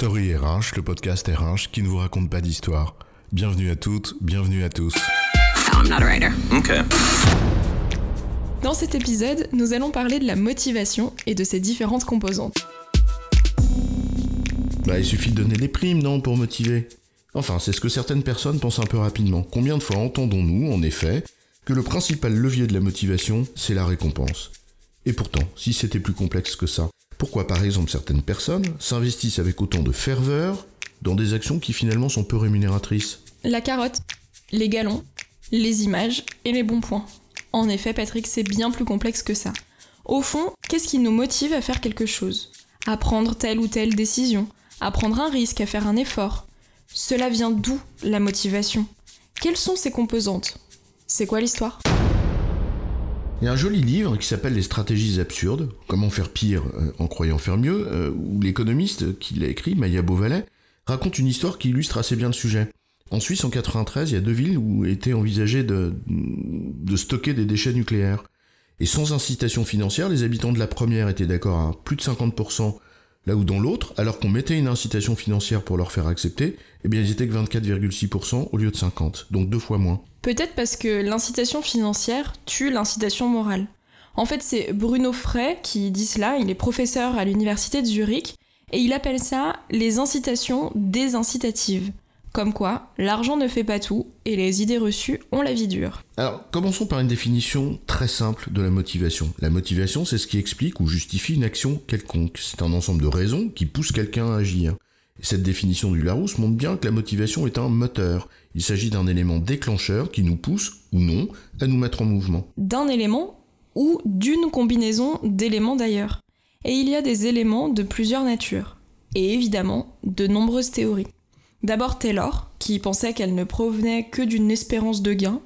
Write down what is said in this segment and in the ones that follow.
Story RH, le podcast RH qui ne vous raconte pas d'histoire. Bienvenue à toutes, bienvenue à tous. I'm not a writer. Okay. Dans cet épisode, nous allons parler de la motivation et de ses différentes composantes. Bah, il suffit de donner des primes, non, pour motiver Enfin, c'est ce que certaines personnes pensent un peu rapidement. Combien de fois entendons-nous, en effet, que le principal levier de la motivation, c'est la récompense? Et pourtant, si c'était plus complexe que ça, pourquoi par exemple certaines personnes s'investissent avec autant de ferveur dans des actions qui finalement sont peu rémunératrices? La carotte, les galons, les images et les bons points. En effet, Patrick, c'est bien plus complexe que ça. Au fond, qu'est-ce qui nous motive à faire quelque chose? À prendre telle ou telle décision À prendre un risque, à faire un effort. Cela vient d'où la motivation? Quelles sont ses composantes? C'est quoi l'histoire? Il y a un joli livre qui s'appelle Les stratégies absurdes, comment faire pire euh, en croyant faire mieux, euh, où l'économiste qui l'a écrit, Maya Beauvalet, raconte une histoire qui illustre assez bien le sujet. En Suisse, en 93, il y a deux villes où était envisagé de, de stocker des déchets nucléaires. Et sans incitation financière, les habitants de la première étaient d'accord à plus de 50%, là où dans l'autre, alors qu'on mettait une incitation financière pour leur faire accepter, eh bien ils étaient que 24,6% au lieu de 50%, donc deux fois moins. Peut-être parce que l'incitation financière tue l'incitation morale. En fait, c'est Bruno Frey qui dit cela, il est professeur à l'université de Zurich, et il appelle ça les incitations désincitatives. Comme quoi, l'argent ne fait pas tout, et les idées reçues ont la vie dure. Alors, commençons par une définition très simple de la motivation. La motivation, c'est ce qui explique ou justifie une action quelconque. C'est un ensemble de raisons qui poussent quelqu'un à agir. Et cette définition du Larousse montre bien que la motivation est un moteur. Il s'agit d'un élément déclencheur qui nous pousse, ou non, à nous mettre en mouvement. D'un élément ou d'une combinaison d'éléments d'ailleurs. Et il y a des éléments de plusieurs natures. Et évidemment, de nombreuses théories. D'abord Taylor, qui pensait qu'elle ne provenait que d'une espérance de gain,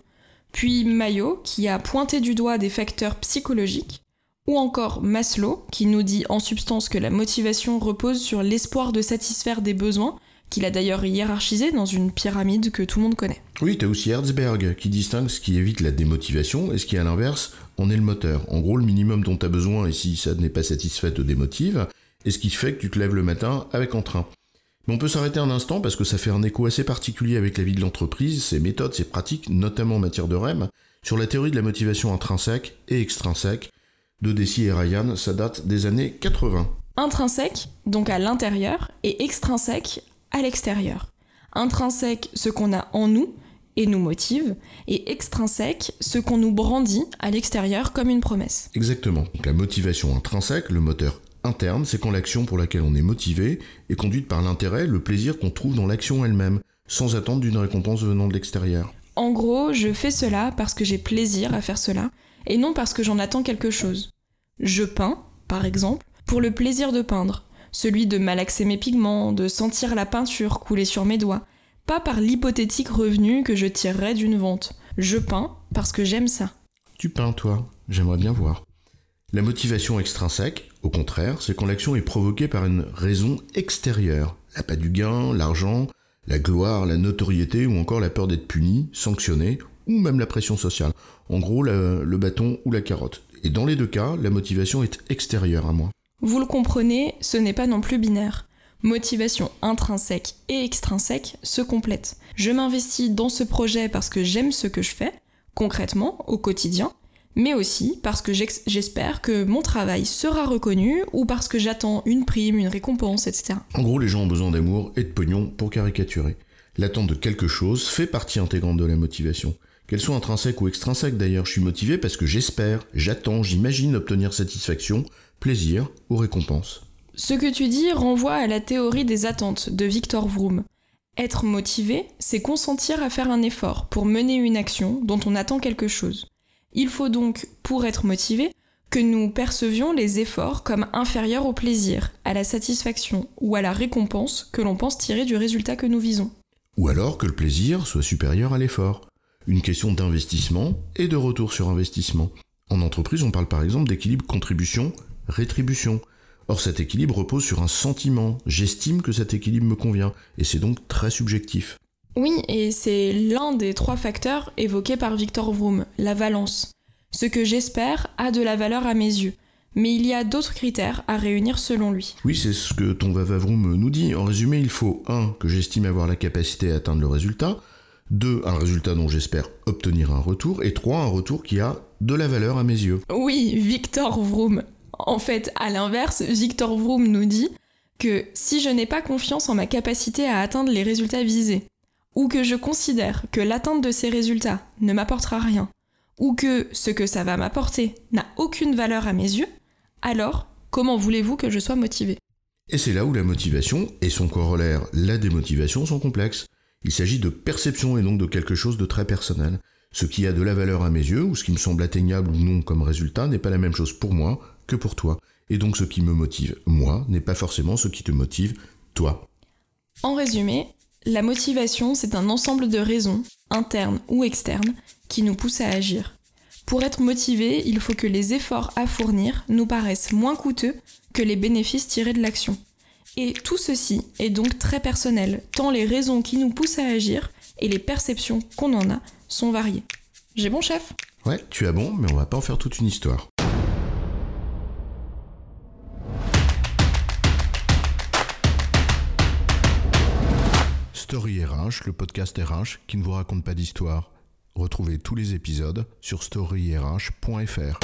puis Mayo, qui a pointé du doigt des facteurs psychologiques, ou encore Maslow, qui nous dit en substance que la motivation repose sur l'espoir de satisfaire des besoins, qu'il a d'ailleurs hiérarchisé dans une pyramide que tout le monde connaît. Oui, t'as aussi Herzberg, qui distingue ce qui évite la démotivation et ce qui, à l'inverse, en est le moteur. En gros, le minimum dont t'as besoin, et si ça n'est pas satisfait, te démotive, et ce qui fait que tu te lèves le matin avec entrain. Mais on peut s'arrêter un instant parce que ça fait un écho assez particulier avec la vie de l'entreprise, ses méthodes, ses pratiques, notamment en matière de REM, sur la théorie de la motivation intrinsèque et extrinsèque. De Dessy et Ryan, ça date des années 80. Intrinsèque, donc à l'intérieur, et extrinsèque, à l'extérieur. Intrinsèque, ce qu'on a en nous et nous motive, et extrinsèque, ce qu'on nous brandit à l'extérieur comme une promesse. Exactement. Donc la motivation intrinsèque, le moteur interne, c'est quand l'action pour laquelle on est motivé est conduite par l'intérêt, le plaisir qu'on trouve dans l'action elle-même, sans attendre d'une récompense venant de l'extérieur. En gros, je fais cela parce que j'ai plaisir à faire cela, et non parce que j'en attends quelque chose. Je peins, par exemple, pour le plaisir de peindre, celui de malaxer mes pigments, de sentir la peinture couler sur mes doigts, pas par l'hypothétique revenu que je tirerais d'une vente. Je peins parce que j'aime ça. Tu peins, toi J'aimerais bien voir. La motivation extrinsèque, au contraire, c'est quand l'action est provoquée par une raison extérieure. L'appât du gain, l'argent, la gloire, la notoriété ou encore la peur d'être puni, sanctionné, ou même la pression sociale. En gros, le, le bâton ou la carotte. Et dans les deux cas, la motivation est extérieure à moi. Vous le comprenez, ce n'est pas non plus binaire. Motivation intrinsèque et extrinsèque se complètent. Je m'investis dans ce projet parce que j'aime ce que je fais, concrètement, au quotidien, mais aussi parce que j'espère que mon travail sera reconnu ou parce que j'attends une prime, une récompense, etc. En gros, les gens ont besoin d'amour et de pognon pour caricaturer. L'attente de quelque chose fait partie intégrante de la motivation. Qu'elle soit intrinsèque ou extrinsèque d'ailleurs, je suis motivé parce que j'espère, j'attends, j'imagine obtenir satisfaction, plaisir ou récompense. Ce que tu dis renvoie à la théorie des attentes de Victor Vroom. Être motivé, c'est consentir à faire un effort pour mener une action dont on attend quelque chose. Il faut donc, pour être motivé, que nous percevions les efforts comme inférieurs au plaisir, à la satisfaction ou à la récompense que l'on pense tirer du résultat que nous visons. Ou alors que le plaisir soit supérieur à l'effort. Une question d'investissement et de retour sur investissement. En entreprise, on parle par exemple d'équilibre contribution-rétribution. Or cet équilibre repose sur un sentiment. J'estime que cet équilibre me convient, et c'est donc très subjectif. Oui, et c'est l'un des trois facteurs évoqués par Victor Vroom, la valence. Ce que j'espère a de la valeur à mes yeux. Mais il y a d'autres critères à réunir selon lui. Oui, c'est ce que ton Vavavroum nous dit. En résumé, il faut 1. que j'estime avoir la capacité à atteindre le résultat, 2. un résultat dont j'espère obtenir un retour, et 3. un retour qui a de la valeur à mes yeux. Oui, Victor Vroom. En fait, à l'inverse, Victor Vroom nous dit que si je n'ai pas confiance en ma capacité à atteindre les résultats visés, ou que je considère que l'atteinte de ces résultats ne m'apportera rien, ou que ce que ça va m'apporter n'a aucune valeur à mes yeux, alors comment voulez-vous que je sois motivé? Et c'est là où la motivation et son corollaire, la démotivation, sont complexes. Il s'agit de perception et donc de quelque chose de très personnel. Ce qui a de la valeur à mes yeux, ou ce qui me semble atteignable ou non comme résultat, n'est pas la même chose pour moi que pour toi. Et donc ce qui me motive, moi, n'est pas forcément ce qui te motive, toi. En résumé, la motivation, c'est un ensemble de raisons, internes ou externes, qui nous poussent à agir. Pour être motivé, il faut que les efforts à fournir nous paraissent moins coûteux que les bénéfices tirés de l'action. Et tout ceci est donc très personnel, tant les raisons qui nous poussent à agir et les perceptions qu'on en a sont variées. J'ai bon chef? Ouais, tu as bon, mais on va pas en faire toute une histoire. Story RH, le podcast RH qui ne vous raconte pas d'histoire. Retrouvez tous les épisodes sur storyrh.fr.